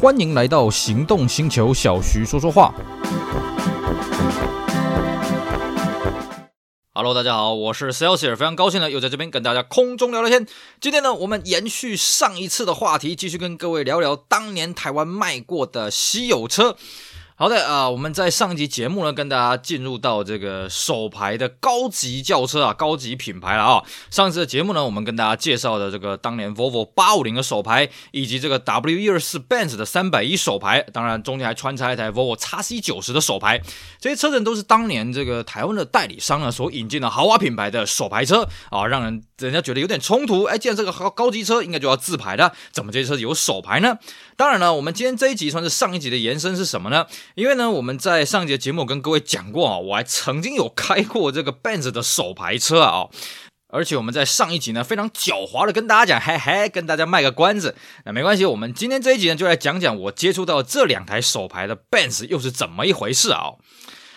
欢迎来到行动星球，小徐说说话。Hello，大家好，我是 Celsius，非常高兴呢，又在这边跟大家空中聊聊天。今天呢，我们延续上一次的话题，继续跟各位聊聊当年台湾卖过的稀有车。好的啊，我们在上一集节目呢，跟大家进入到这个手牌的高级轿车啊，高级品牌了啊。上次的节目呢，我们跟大家介绍的这个当年 Volvo 850的手牌，以及这个 W124 Benz 的310手牌，当然中间还穿插一台 Volvo XC90 的手牌。这些车子都是当年这个台湾的代理商呢所引进的豪华品牌的首牌车啊，让人人家觉得有点冲突。哎，既然这个高高级车应该就要自排的，怎么这些车子有手牌呢？当然了，我们今天这一集算是上一集的延伸是什么呢？因为呢，我们在上一节节目跟各位讲过啊，我还曾经有开过这个 Benz 的手牌车啊，而且我们在上一集呢非常狡猾的跟大家讲，嘿嘿，跟大家卖个关子。那没关系，我们今天这一集呢就来讲讲我接触到这两台手牌的 Benz 又是怎么一回事啊。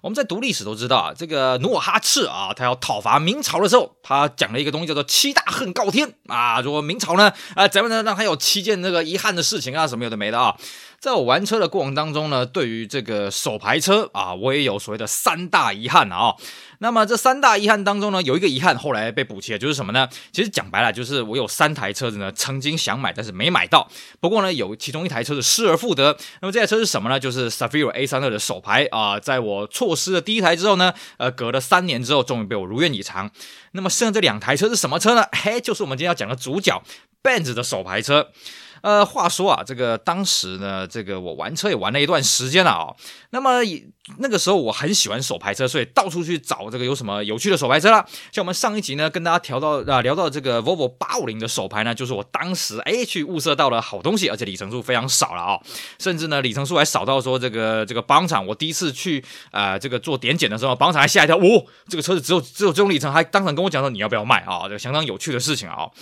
我们在读历史都知道啊，这个努尔哈赤啊，他要讨伐明朝的时候，他讲了一个东西叫做七大恨告天啊，说明朝呢啊，咱们呢让他有七件那个遗憾的事情啊，什么有的没的啊。在我玩车的过程当中呢，对于这个手牌车啊，我也有所谓的三大遗憾啊。那么这三大遗憾当中呢，有一个遗憾后来被补齐了，就是什么呢？其实讲白了，就是我有三台车子呢，曾经想买，但是没买到。不过呢，有其中一台车子失而复得。那么这台车是什么呢？就是 Safiro A32 的手牌啊，在我错失了第一台之后呢，呃，隔了三年之后，终于被我如愿以偿。那么剩下这两台车是什么车呢？嘿，就是我们今天要讲的主角，Benz 的手牌车。呃，话说啊，这个当时呢，这个我玩车也玩了一段时间了啊、那么那个时候我很喜欢手排车，所以到处去找这个有什么有趣的手排车啦。像我们上一集呢，跟大家聊到啊，聊到这个 Volvo 850的手排呢，就是我当时哎去物色到了好东西，而且里程数非常少了啊、甚至呢里程数还少到说这个这个保养厂，我第一次去啊、这个做点检的时候，保养厂还吓一跳，哦，这个车子只有只有这种里程，还当场跟我讲说你要不要卖啊、这个相当有趣的事情啊、哦。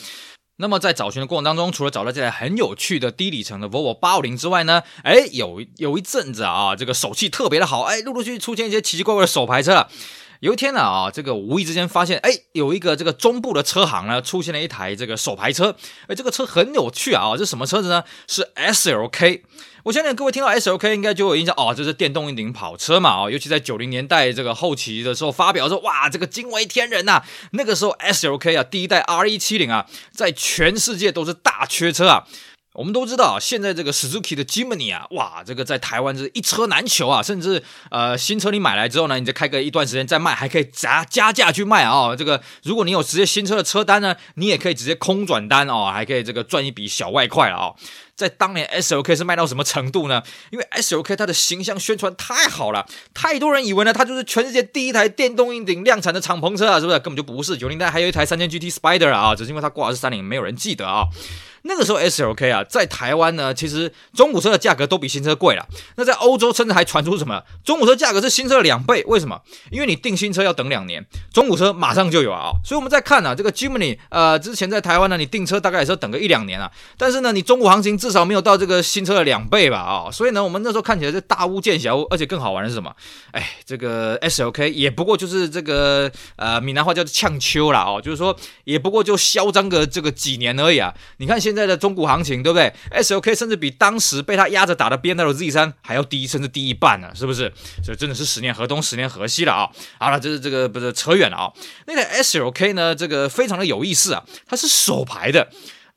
那么在找寻的过程当中，除了找到这台很有趣的低里程的 Volvo 八五零之外呢，哎，有有一阵子啊，这个手气特别的好，哎，陆陆续续出现一些奇奇怪怪的手牌车了。有一天呢啊，这个无意之间发现，哎，有一个这个中部的车行呢，出现了一台这个手排车，哎，这个车很有趣啊，这什么车子呢？是 SLK。我相信各位听到 SLK 应该就有印象哦，这是电动硬顶跑车嘛，哦，尤其在九零年代这个后期的时候发表说，哇，这个惊为天人呐！那个时候 SLK 啊，第一代 RE70 啊，在全世界都是大缺车啊。我们都知道，现在这个 Suzuki 的 Jimny 啊，哇，这个在台湾是一车难求啊，甚至呃新车你买来之后呢，你再开个一段时间再卖，还可以加加价去卖啊。这个如果你有直接新车的车单呢，你也可以直接空转单哦，还可以这个赚一笔小外快了啊。在当年 SLK 是卖到什么程度呢？因为 SLK 它的形象宣传太好了，太多人以为呢它就是全世界第一台电动硬顶量产的敞篷车啊，是不是？根本就不是。九零代还有一台三千 GT Spider 啊，只是因为它挂的是三菱，没有人记得啊。那个时候 SLK 啊，在台湾呢，其实中古车的价格都比新车贵了。那在欧洲甚至还传出什么？中古车价格是新车的两倍？为什么？因为你订新车要等两年，中古车马上就有啊。所以我们在看啊，这个 Jimny 呃，之前在台湾呢，你订车大概也是要等个一两年啊。但是呢，你中古行情至至少没有到这个新车的两倍吧？啊，所以呢，我们那时候看起来是大巫见小巫，而且更好玩的是什么？哎，这个 SLK 也不过就是这个呃，闽南话叫做呛秋啦哦，就是说也不过就嚣张个这个几年而已啊。你看现在的中古行情对不对？SLK 甚至比当时被他压着打的 BMW Z3 还要低，甚至低一半呢，是不是？所以真的是十年河东，十年河西了啊！好了，这是这个不是扯远了啊。那台 SLK 呢，这个非常的有意思啊，它是手排的。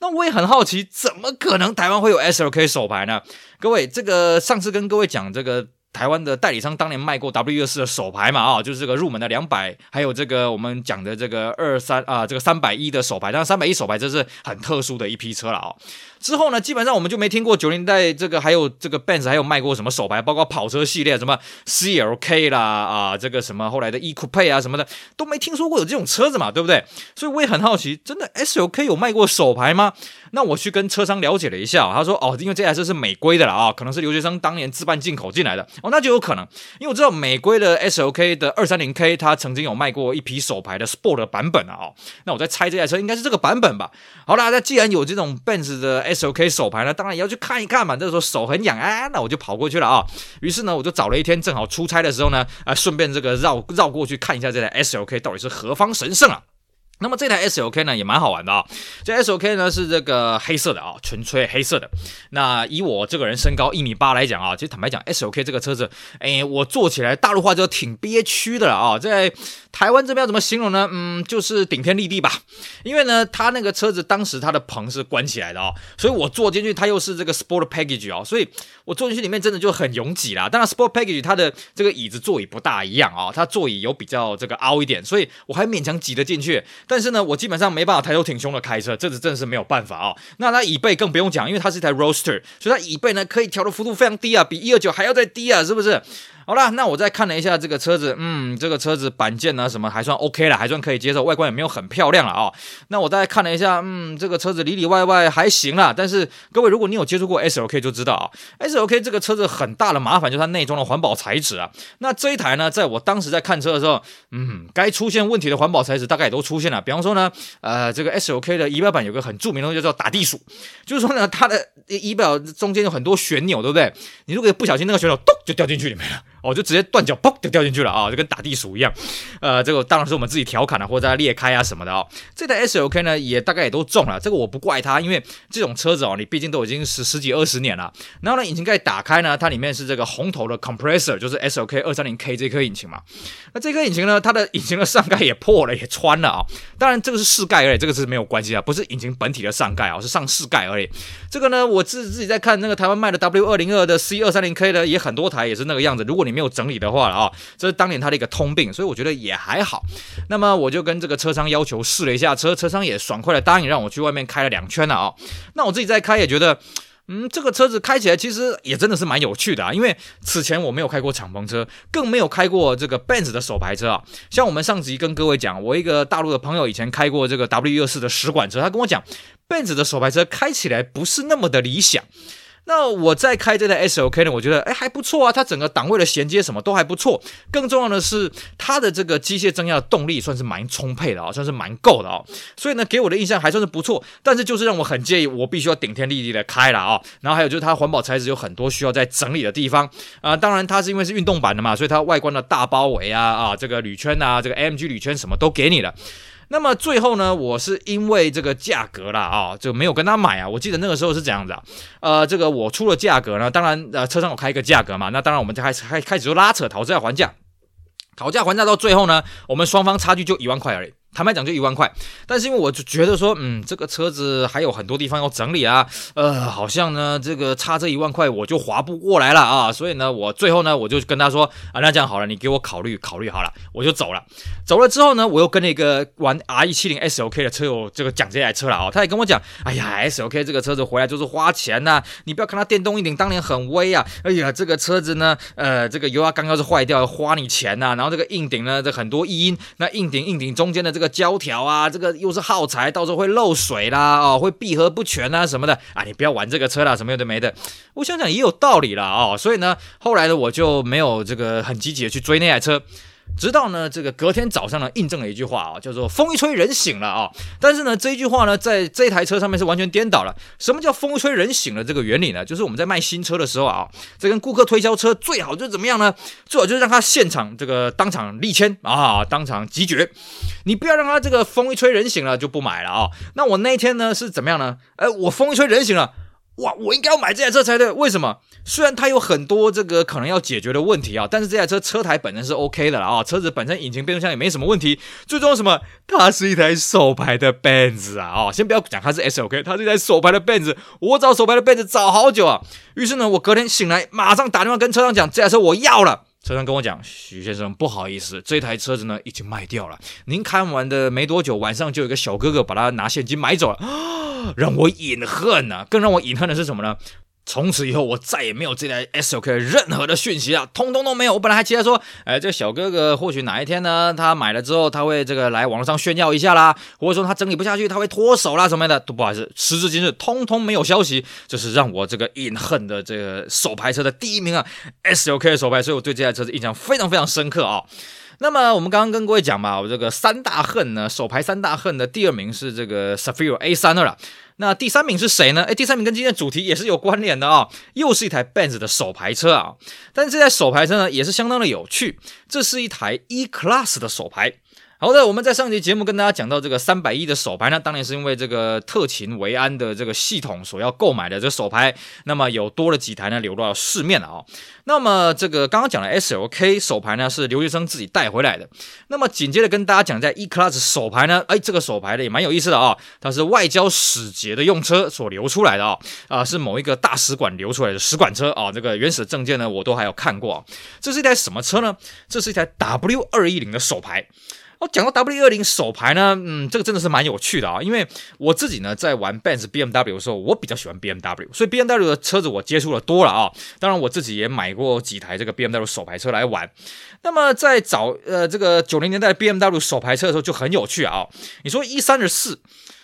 那我也很好奇，怎么可能台湾会有 SLK 手牌呢？各位，这个上次跟各位讲这个。台湾的代理商当年卖过 W 二四的手牌嘛，啊，就是这个入门的两百，还有这个我们讲的这个二三啊，这个三百一的手排，当然三百一手牌这是很特殊的一批车了啊。之后呢，基本上我们就没听过九零代这个还有这个 Benz 还有卖过什么手牌，包括跑车系列什么 CLK 啦啊，这个什么后来的 E-Coupe 啊什么的都没听说过有这种车子嘛，对不对？所以我也很好奇，真的 SLK 有卖过手牌吗？那我去跟车商了解了一下，他说哦，因为这台车是美规的了啊，可能是留学生当年自办进口进来的。哦，那就有可能，因为我知道美规的 SLK 的二三零 K，它曾经有卖过一批手牌的 Sport 版本啊。哦，那我在猜这台车应该是这个版本吧。好啦，那既然有这种 Benz 的 SOK 手牌呢，当然也要去看一看嘛。这个时候手很痒啊，那我就跑过去了啊。于是呢，我就找了一天，正好出差的时候呢，啊，顺便这个绕绕过去看一下这台 SLK 到底是何方神圣啊。那么这台 S O K 呢也蛮好玩的啊，这 S O K 呢是这个黑色的啊，纯粹黑色的。那以我这个人身高一米八来讲啊，其实坦白讲，S O K 这个车子，哎，我坐起来大陆话就挺憋屈的了啊，在台湾这边要怎么形容呢？嗯，就是顶天立地吧。因为呢，它那个车子当时它的棚是关起来的啊，所以我坐进去它又是这个 Sport Package 啊，所以我坐进去里面真的就很拥挤啦。当然 Sport Package 它的这个椅子座椅不大一样啊，它座椅有比较这个凹一点，所以我还勉强挤得进去。但是呢，我基本上没办法抬头挺胸的开车，这次真的是没有办法啊、那它椅背更不用讲，因为它是一台 roaster，所以它椅背呢可以调的幅度非常低啊，比一二九还要再低啊，是不是？好啦，那我再看了一下这个车子，嗯，这个车子板件呢什么还算 OK 了，还算可以接受，外观也没有很漂亮了啊、那我大概看了一下，嗯，这个车子里里外外还行啦。但是各位，如果你有接触过 SLK 就知道啊，SLK 这个车子很大的麻烦就是它内装的环保材质啊。那这一台呢，在我当时在看车的时候，嗯，该出现问题的环保材质大概也都出现了。比方说呢，呃，这个 SLK 的仪表板有个很著名的东西叫做打地鼠，就是说呢，它的仪表中间有很多旋钮，对不对？你如果不小心那个旋钮咚就掉进去里面了。哦，就直接断脚，砰就掉进去了啊，就跟打地鼠一样。呃，这个当然是我们自己调侃了，或者在裂开啊什么的啊、哦。这台 SLK 呢，也大概也都中了，这个我不怪它，因为这种车子哦，你毕竟都已经十十几二十年了。然后呢，引擎盖打开呢，它里面是这个红头的 compressor，就是 SLK 二三零 K 这颗引擎嘛。那这颗引擎呢，它的引擎的上盖也破了，也穿了啊、当然这个是饰盖而已，这个是没有关系啊，不是引擎本体的上盖啊、哦，是上饰盖而已。这个呢，我自自己在看那个台湾卖的 W 二零二的 C 二三零 K 的，也很多台也是那个样子。如果你没有整理的话了啊、这是当年他的一个通病，所以我觉得也还好。那么我就跟这个车商要求试了一下车，车商也爽快的答应让我去外面开了两圈了啊、那我自己在开也觉得，嗯，这个车子开起来其实也真的是蛮有趣的啊。因为此前我没有开过敞篷车，更没有开过这个 Benz 的手排车啊。像我们上集跟各位讲，我一个大陆的朋友以前开过这个 W124 的使馆车，他跟我讲，Benz 的手排车开起来不是那么的理想。那我在开这台 SOK 呢，我觉得哎还不错啊，它整个档位的衔接什么都还不错。更重要的是，它的这个机械增压的动力算是蛮充沛的啊，算是蛮够的啊。所以呢，给我的印象还算是不错。但是就是让我很介意，我必须要顶天立地的开了啊。然后还有就是它环保材质有很多需要再整理的地方啊。当然它是因为是运动版的嘛，所以它外观的大包围啊啊，这个铝圈啊，这个 MG 铝圈什么都给你了。那么最后呢，我是因为这个价格啦啊，就没有跟他买啊。我记得那个时候是怎样子啊，呃，这个我出了价格呢，当然呃，车上有开一个价格嘛，那当然我们就开始开开始就拉扯讨价还价，讨价还价到最后呢，我们双方差距就一万块而已。坦白讲就一万块，但是因为我就觉得说，嗯，这个车子还有很多地方要整理啊，呃，好像呢这个差这一万块我就划不过来了啊，所以呢我最后呢我就跟他说啊，那这样好了，你给我考虑考虑好了，我就走了。走了之后呢，我又跟那个玩 RE70 SLK 的车友这个讲这台车了啊，他也跟我讲，哎呀，SOK 这个车子回来就是花钱呐、你不要看它电动一顶当年很威啊，哎呀，这个车子呢，呃，这个油压缸要是坏掉花你钱呐、然后这个硬顶呢这很多异音，那硬顶硬顶中间的这个。胶条啊，这个又是耗材，到时候会漏水啦，哦，会闭合不全啊什么的啊，你不要玩这个车啦，什么有的没的。我想想也有道理了，哦，所以呢，后来呢，我就没有这个很积极的去追那台车。直到呢，这个隔天早上呢，印证了一句话啊，叫做“风一吹人醒了”啊。但是呢，这一句话呢，在这台车上面是完全颠倒了。什么叫“风一吹人醒了”这个原理呢？就是我们在卖新车的时候啊，这跟顾客推销车，最好就怎么样呢？最好就是让他现场这个当场立签啊，当场即决。你不要让他这个风一吹人醒了就不买了啊。那我那一天呢是怎么样呢？哎，我风一吹人醒了。哇，我应该要买这台车才对。为什么？虽然它有很多这个可能要解决的问题啊，但是这台车车台本身是 OK 的了啊，车子本身引擎变速箱也没什么问题。最重要什么？它是一台手牌的 Benz 啊！哦，先不要讲它是 SOK，它是一台手牌的 Benz。我找手牌的 Benz 找好久啊。于是呢，我隔天醒来，马上打电话跟车商讲，这台车我要了。车商跟我讲，徐先生，不好意思，这台车子呢已经卖掉了。您看完的没多久，晚上就有个小哥哥把它拿现金买走了。让我隐恨呐、更让我隐恨的是什么呢？从此以后，我再也没有这台 SLK 任何的讯息啊，通通都没有。我本来还期待说，哎，这小哥哥或许哪一天呢，他买了之后，他会这个来网络上炫耀一下啦，或者说他整理不下去，他会脱手啦什么的，都不好意思，时至今日，通通没有消息。这是让我这个饮恨的这个手牌车的第一名啊，SLK 的手牌，所以我对这台车子印象非常非常深刻啊。那么我们刚刚跟各位讲嘛，我这个三大恨呢，手排三大恨的第二名是这个 s a f i r o A32 了。那第三名是谁呢？诶，第三名跟今天的主题也是有关联的啊、又是一台 Benz 的手牌车啊。但是这台手牌车呢，也是相当的有趣。这是一台 E Class 的手牌好的，我们在上集节目跟大家讲到这个三百亿的手牌呢，当年是因为这个特勤维安的这个系统所要购买的这手牌，那么有多了几台呢流到市面了啊、哦。那么这个刚刚讲的 SLK 手牌呢是留学生自己带回来的。那么紧接着跟大家讲在 E-Class 手牌呢，哎，这个手牌呢也蛮有意思的啊、哦，它是外交使节的用车所流出来的啊、哦，啊是某一个大使馆流出来的使馆车啊、哦。这个原始证件呢我都还有看过。这是一台什么车呢？这是一台 W 二一零的手牌我。讲到 W 二零手排呢，嗯，这个真的是蛮有趣的啊，因为我自己呢在玩 Benz BMW 的时候，我比较喜欢 BMW，所以 BMW 的车子我接触的多了啊。当然我自己也买过几台这个 BMW 手排车来玩。那么在早呃这个九零年代 BMW 手排车的时候就很有趣啊。你说 E 三十四。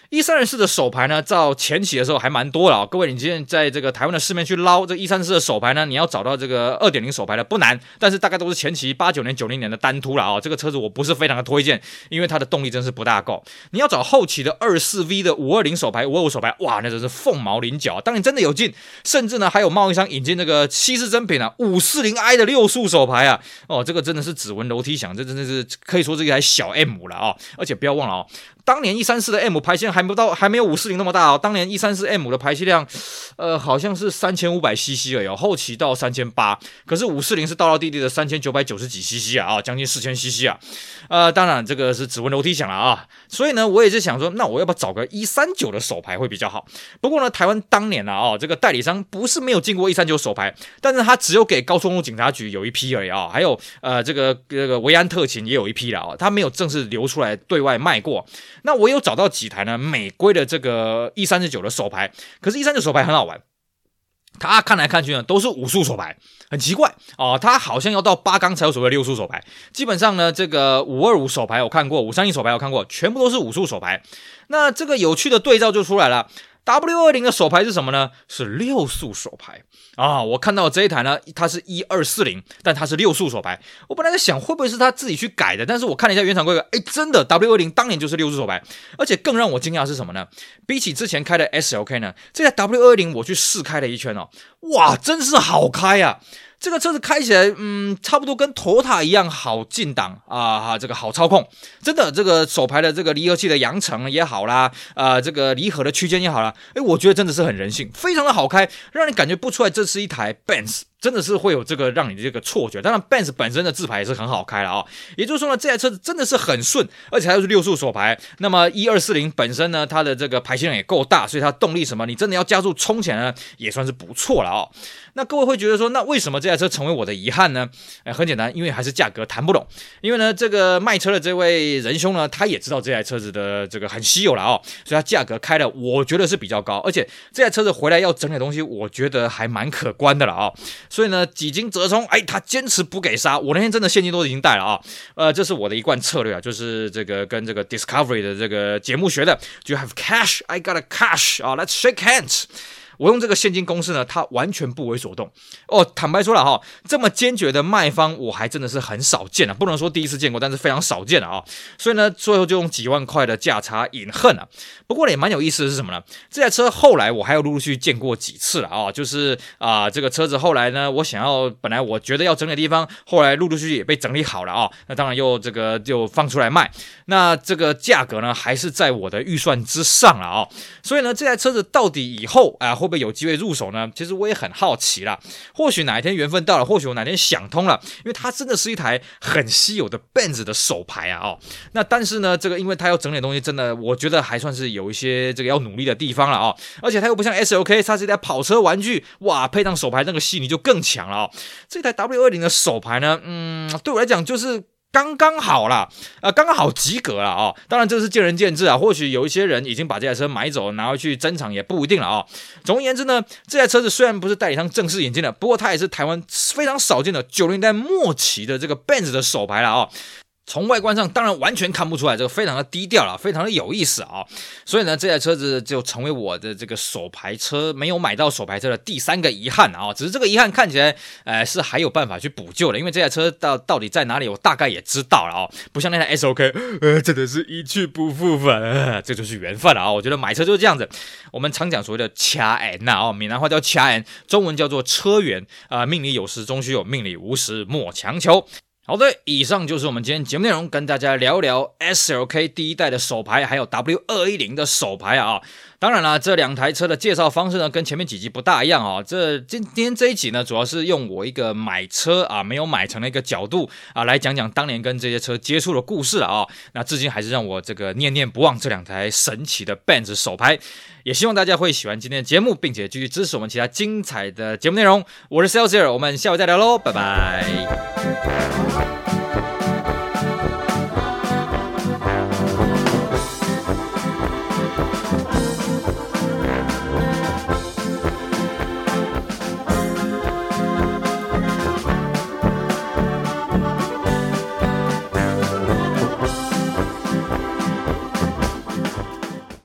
一三十四的手牌呢，到前期的时候还蛮多了啊、各位，你今天在这个台湾的市面去捞这一三四的手牌呢，你要找到这个二点零手牌的不难，但是大概都是前期八九年、九零年的单突了啊、哦。这个车子我不是非常的推荐，因为它的动力真是不大够。你要找后期的二四 V 的五二零手牌、五二五手牌，哇，那真是凤毛麟角。当你真的有劲，甚至呢还有贸易商引进那个稀世珍品啊，五四零 i 的六速手牌啊，哦，这个真的是指纹楼梯响，这真的是可以说是一台小 M 了啊、而且不要忘了啊、哦。当年一三四的 M 排气量还不到，还没有五四零那么大哦。当年一三四 M 的排气量，呃，好像是三千五百 CC 而已，后期到三千八。可是五四零是道道地地的三千九百九十几 CC 啊，啊，将近四千 CC 啊。呃，当然这个是只闻楼梯响了啊。所以呢，我也是想说，那我要不要找个一三九的手牌会比较好？不过呢，台湾当年呢，啊，这个代理商不是没有进过一三九手牌，但是他只有给高速公路警察局有一批而已啊，还有呃，这个这个维安特勤也有一批了啊，他没有正式流出来对外卖过。那我有找到几台呢？美规的这个一三十九的手牌，可是一三九手牌很好玩，它看来看去呢都是五速手牌，很奇怪哦，它好像要到八缸才有所谓六速手牌。基本上呢，这个五二五手牌我看过，五三一手牌我看过，全部都是五速手牌。那这个有趣的对照就出来了。W 二零的手牌是什么呢？是六速手牌啊！我看到这一台呢，它是一二四零，但它是六速手牌。我本来在想会不会是他自己去改的，但是我看了一下原厂规格，哎，真的 W 二零当年就是六速手牌，而且更让我惊讶的是什么呢？比起之前开的 SLK 呢，这台 W 二零我去试开了一圈哦，哇，真是好开呀！这个车子开起来，嗯，差不多跟头塔一样好进档啊，哈，这个好操控，真的，这个手排的这个离合器的扬程也好啦，啊，这个离合的区间也好啦，诶，我觉得真的是很人性，非常的好开，让你感觉不出来这是一台 Benz。真的是会有这个让你的这个错觉，当然，Benz 本身的自排也是很好开了啊、也就是说呢，这台车子真的是很顺，而且它又是六速手排。那么一二四零本身呢，它的这个排气量也够大，所以它动力什么，你真的要加速冲起来呢，也算是不错了啊、那各位会觉得说，那为什么这台车成为我的遗憾呢？哎，很简单，因为还是价格谈不拢。因为呢，这个卖车的这位仁兄呢，他也知道这台车子的这个很稀有了啊、所以他价格开的我觉得是比较高，而且这台车子回来要整理东西，我觉得还蛮可观的了啊、所以呢，几经折冲，哎，他坚持不给杀。我那天真的现金都已经带了啊，呃，这是我的一贯策略啊，就是这个跟这个 Discovery 的这个节目学的。Do you have cash? I got a cash. 啊，Let's shake hands. 我用这个现金公式呢，它完全不为所动哦。坦白说了哈，这么坚决的卖方，我还真的是很少见了，不能说第一次见过，但是非常少见了啊。所以呢，最后就用几万块的价差饮恨了。不过呢，也蛮有意思的是什么呢？这台车后来我还有陆陆续续见过几次了啊，就是啊、这个车子后来呢，我想要本来我觉得要整理的地方，后来陆陆续续也被整理好了啊。那当然又这个就放出来卖，那这个价格呢，还是在我的预算之上了啊。所以呢，这台车子到底以后啊会。会不会有机会入手呢？其实我也很好奇啦。或许哪一天缘分到了，或许我哪天想通了，因为它真的是一台很稀有的 Benz 的手牌啊！哦，那但是呢，这个因为它要整点东西，真的我觉得还算是有一些这个要努力的地方了啊！而且它又不像 SLK，它是一台跑车玩具，哇，配上手牌那个细腻就更强了啊！这台 W 二零的手牌呢，嗯，对我来讲就是。刚刚好啦，呃，刚刚好及格了啊、哦！当然这是见仁见智啊，或许有一些人已经把这台车买走拿回去珍藏也不一定了啊、哦。总而言之呢，这台车子虽然不是代理商正式引进的，不过它也是台湾非常少见的九零年代末期的这个 Benz 的手牌了啊、哦。从外观上当然完全看不出来，这个非常的低调了，非常的有意思啊！所以呢，这台车子就成为我的这个手排车没有买到手排车的第三个遗憾啊！只是这个遗憾看起来，呃，是还有办法去补救的，因为这台车到到底在哪里，我大概也知道了啊！不像那台 SOK，呃，真的是一去不复返，呃，这就是缘分了啊！我觉得买车就是这样子，我们常讲所谓的掐 N 呐，哦，闽南话叫掐 N，中文叫做车缘啊，命里有时终须有，命里无时莫强求。好的，以上就是我们今天节目内容，跟大家聊聊 SLK 第一代的手牌，还有 W 二一零的手牌啊。当然了，这两台车的介绍方式呢，跟前面几集不大一样啊。这今今天这一集呢，主要是用我一个买车啊没有买成的一个角度啊，来讲讲当年跟这些车接触的故事啊。那至今还是让我这个念念不忘这两台神奇的 Benz 手牌。也希望大家会喜欢今天的节目，并且继续支持我们其他精彩的节目内容。我是 Celsius，我们下回再聊喽，拜拜。